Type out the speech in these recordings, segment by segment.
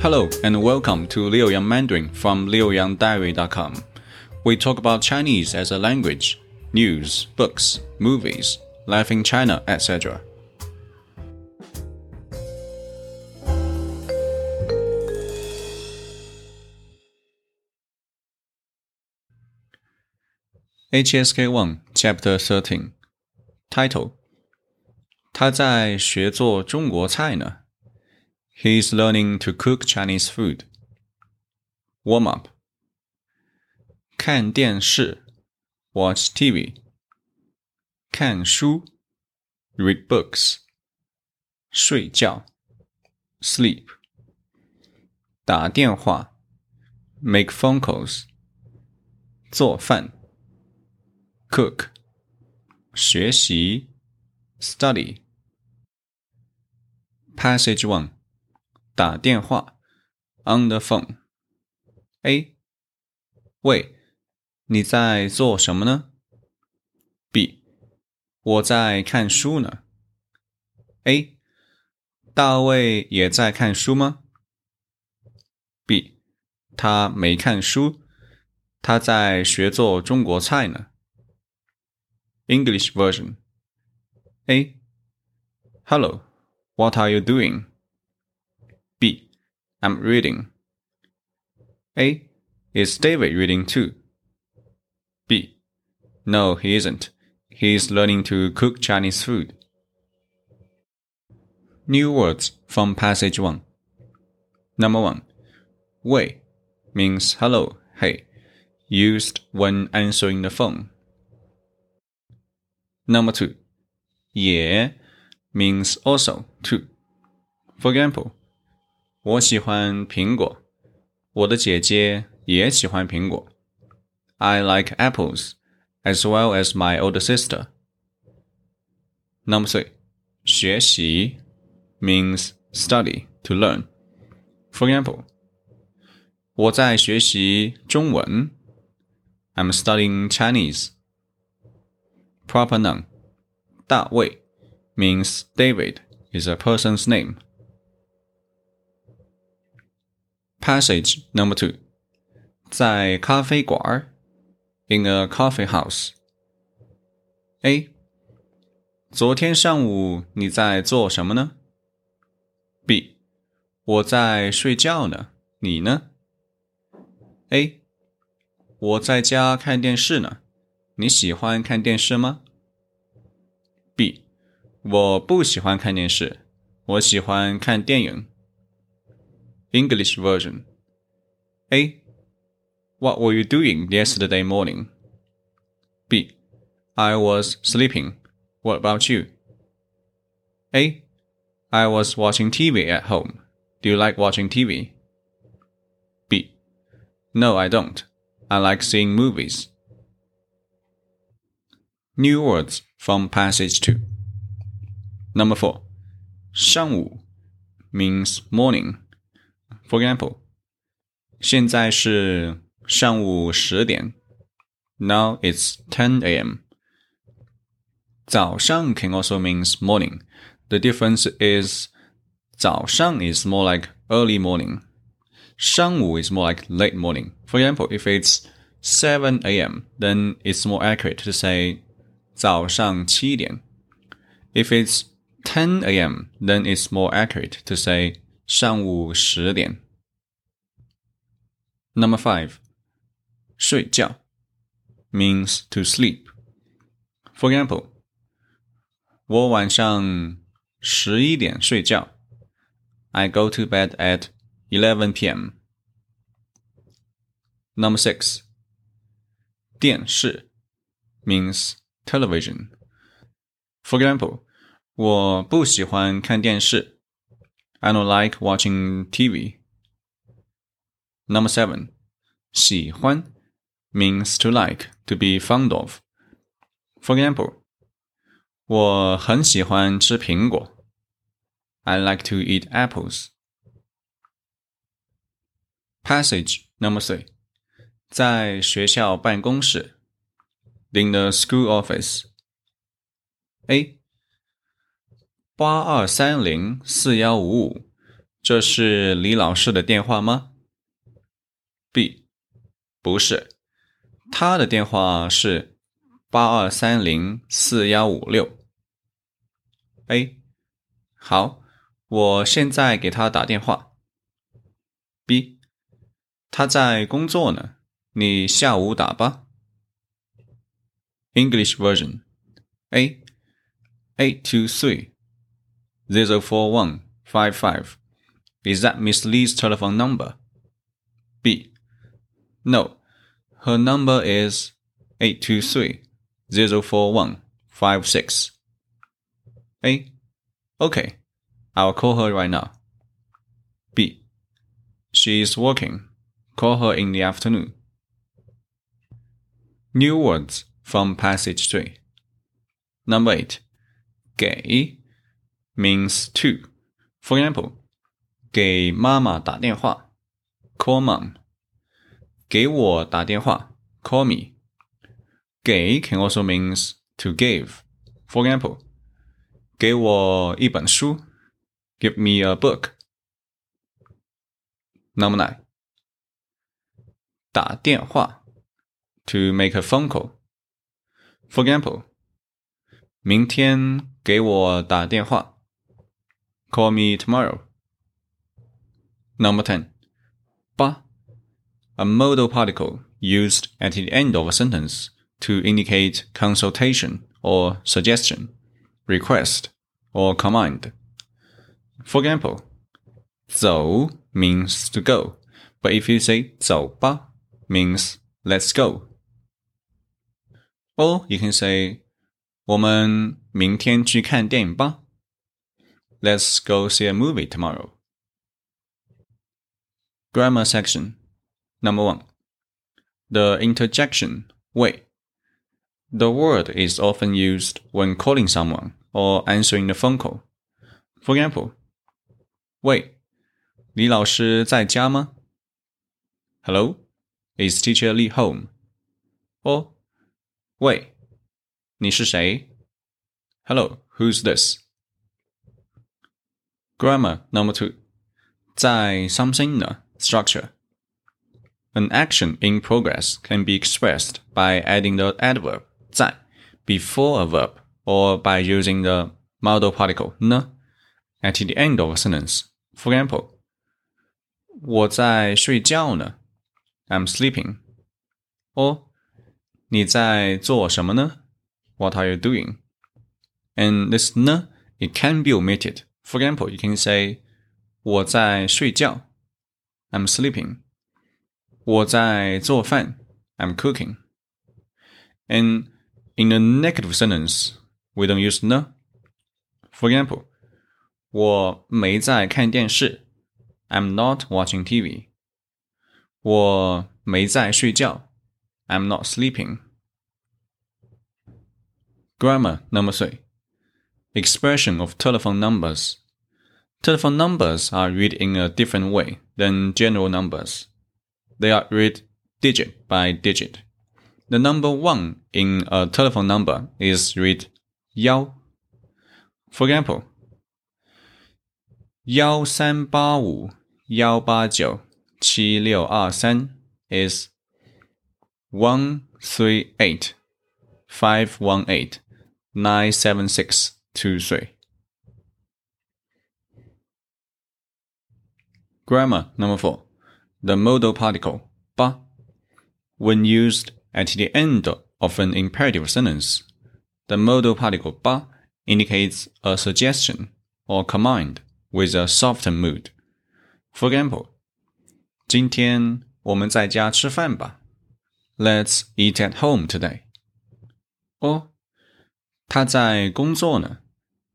Hello and welcome to Liu Yang Mandarin from liuyangdiary.com. We talk about Chinese as a language, news, books, movies, life in China, etc. HSK 1 Chapter 13 Title 他在学做中国菜呢。 He's learning to cook Chinese food. Warm up. 看电视 watch TV. 看书 read books. 睡觉 sleep. 打电话 make phone calls. 做饭 cook. 学习 study. Passage 1 打电话，on the phone。A，喂，你在做什么呢？B，我在看书呢。A，大卫也在看书吗？B，他没看书，他在学做中国菜呢。English version。A，Hello，What are you doing？B. I'm reading. A. Is David reading too? B. No, he isn't. He's learning to cook Chinese food. New words from passage 1. Number 1. Wei means hello, hey, used when answering the phone. Number 2. Ye means also too. For example, 我喜欢苹果，我的姐姐也喜欢苹果。I like apples as well as my older sister. Number three, 学习 means study to learn. For example, 我在学习中文。I'm studying Chinese. Proper noun 大卫 means David is a person's name. Passage number two，在咖啡馆儿，in a coffee house。A，昨天上午你在做什么呢？B，我在睡觉呢，你呢？A，我在家看电视呢，你喜欢看电视吗？B，我不喜欢看电视，我喜欢看电影。English version. A. What were you doing yesterday morning? B. I was sleeping. What about you? A. I was watching TV at home. Do you like watching TV? B. No, I don't. I like seeing movies. New words from passage 2. Number 4. 上午 means morning. For example，现在是上午十点。Now it's 10 a.m. 早上 can also means morning. The difference is 早上 is more like early morning. 上午 is more like late morning. For example, if it's 7 a.m., then it's more accurate to say 早上七点. If it's 10 a.m., then it's more accurate to say 上午十点。Number five，睡觉 means to sleep. For example，我晚上十一点睡觉。I go to bed at 11 p.m. Number six，电视 means television. For example，我不喜欢看电视。 I don't like watching TV. Number seven, 喜欢 means to like, to be fond of. For example, 我很喜欢吃苹果。I like to eat apples. Passage number three，在学校办公室，in the school office. A 八二三零四幺五五这是李老师的电话吗？B，不是，他的电话是八二三零四幺五六。A，好，我现在给他打电话。B，他在工作呢，你下午打吧。English version A eight two three Is that Miss Lee's telephone number? B. No. Her number is 823 041 56. A. Okay. I'll call her right now. B. She is working. Call her in the afternoon. New words from passage 3. Number 8. 给 means to. For example, 给妈妈打电话，call mom。给我打电话，call me。给 can also means to give。For example，给我一本书，give me a book。Number nine，打电话，to make a phone call。For example，明天给我打电话 ，call me tomorrow。Number 10. Ba. A modal particle used at the end of a sentence to indicate consultation or suggestion, request, or command. For example, 走 means to go, but if you say 走吧 means let's go. Or you can say 我们明天去看电影吧 Let's go see a movie tomorrow. Grammar section. Number one. The interjection, wei. The word is often used when calling someone or answering the phone call. For example, wei, 李老师在家吗? Hello, is teacher Lee home? Or, wei, 你是谁? Hello, who's this? Grammar number two. 在 something 呢 Structure An action in progress can be expressed by adding the adverb 在 before a verb or by using the modal particle 呢 at the end of a sentence. For example, 我在睡觉呢 I'm sleeping. Or 你在做什么呢 What are you doing? And this 呢 it can be omitted. For example, you can say 我在睡觉 I'm sleeping. 我在做饭 I'm cooking. And in a negative sentence, we don't use ne. For example, 我没在看电视 I'm not watching TV. 我没在睡觉 I'm not sleeping. Grammar number three. Expression of telephone numbers. Telephone numbers are read in a different way than general numbers. They are read digit by digit. The number one in a telephone number is read yao. For example, yao san ba wu yao ba jiu qi liu er san is one three eight five one eight nine seven six. two three. Grammar number four. The modal particle ba. When used at the end of an imperative sentence, the modal particle ba indicates a suggestion or command with a softened mood. For example, 今天我们在家吃饭吧。Let's eat at home today. 哦，他在工作呢，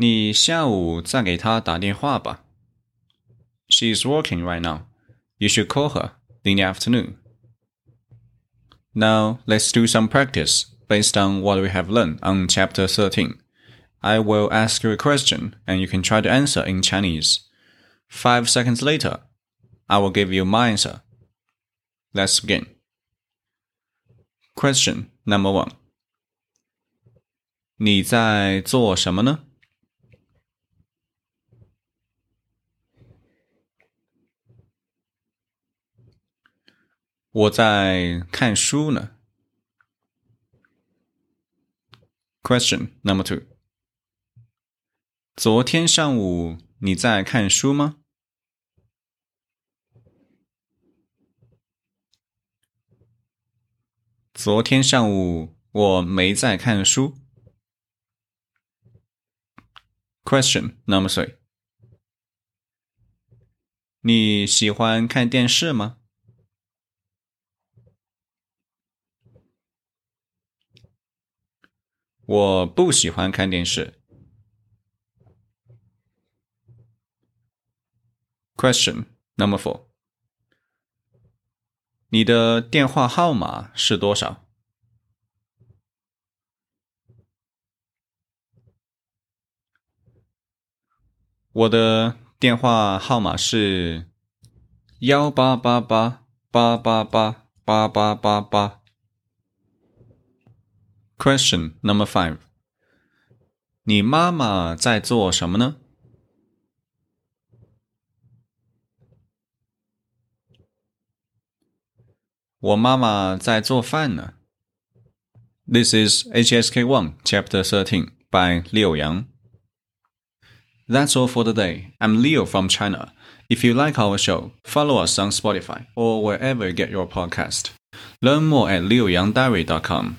你下午再给他打电话吧。she is working right now. You should call her in the afternoon. Now, let's do some practice based on what we have learned on chapter 13. I will ask you a question and you can try to answer in Chinese. Five seconds later, I will give you my answer. Let's begin. Question number one. 你在做什么呢？ 我在看书呢。Question number two。昨天上午你在看书吗？昨天上午我没在看书。Question number three。你喜欢看电视吗？我不喜欢看电视。Question number four。你的电话号码是多少？我的电话号码是幺八八八八八八八八八八。Question number five。你妈妈在做什么呢？我妈妈在做饭呢。This is HSK One, Chapter Thirteen by Liu Yang. That's all for today. I'm Leo from China. If you like our show, follow us on Spotify or wherever you get your podcast. Learn more at liuyangdiary.com.